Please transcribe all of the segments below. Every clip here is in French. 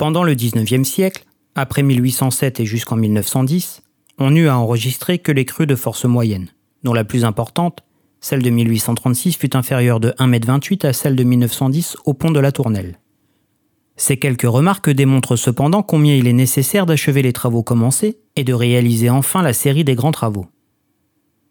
Pendant le XIXe siècle, après 1807 et jusqu'en 1910, on eut à enregistrer que les crues de force moyenne, dont la plus importante, celle de 1836, fut inférieure de 1,28 m à celle de 1910 au pont de la Tournelle. Ces quelques remarques démontrent cependant combien il est nécessaire d'achever les travaux commencés et de réaliser enfin la série des grands travaux.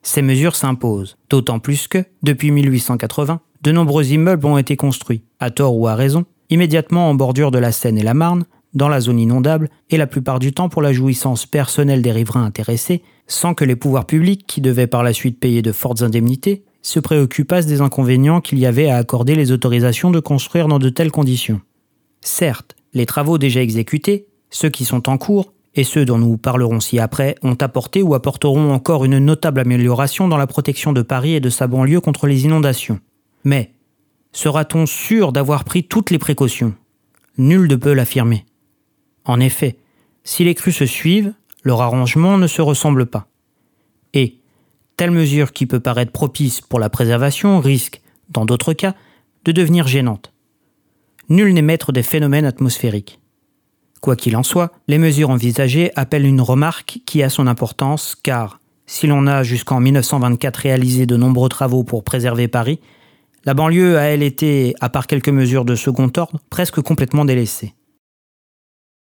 Ces mesures s'imposent, d'autant plus que, depuis 1880, de nombreux immeubles ont été construits, à tort ou à raison, immédiatement en bordure de la Seine et la Marne, dans la zone inondable, et la plupart du temps pour la jouissance personnelle des riverains intéressés, sans que les pouvoirs publics, qui devaient par la suite payer de fortes indemnités, se préoccupassent des inconvénients qu'il y avait à accorder les autorisations de construire dans de telles conditions. Certes, les travaux déjà exécutés, ceux qui sont en cours, et ceux dont nous parlerons ci-après, ont apporté ou apporteront encore une notable amélioration dans la protection de Paris et de sa banlieue contre les inondations. Mais, sera-t-on sûr d'avoir pris toutes les précautions? Nul ne peut l'affirmer. En effet, si les crues se suivent, leur arrangement ne se ressemble pas. Et, telle mesure qui peut paraître propice pour la préservation risque, dans d'autres cas, de devenir gênante. Nul n'est maître des phénomènes atmosphériques. Quoi qu'il en soit, les mesures envisagées appellent une remarque qui a son importance car, si l'on a jusqu'en 1924 réalisé de nombreux travaux pour préserver Paris, la banlieue a elle été, à part quelques mesures de second ordre, presque complètement délaissée.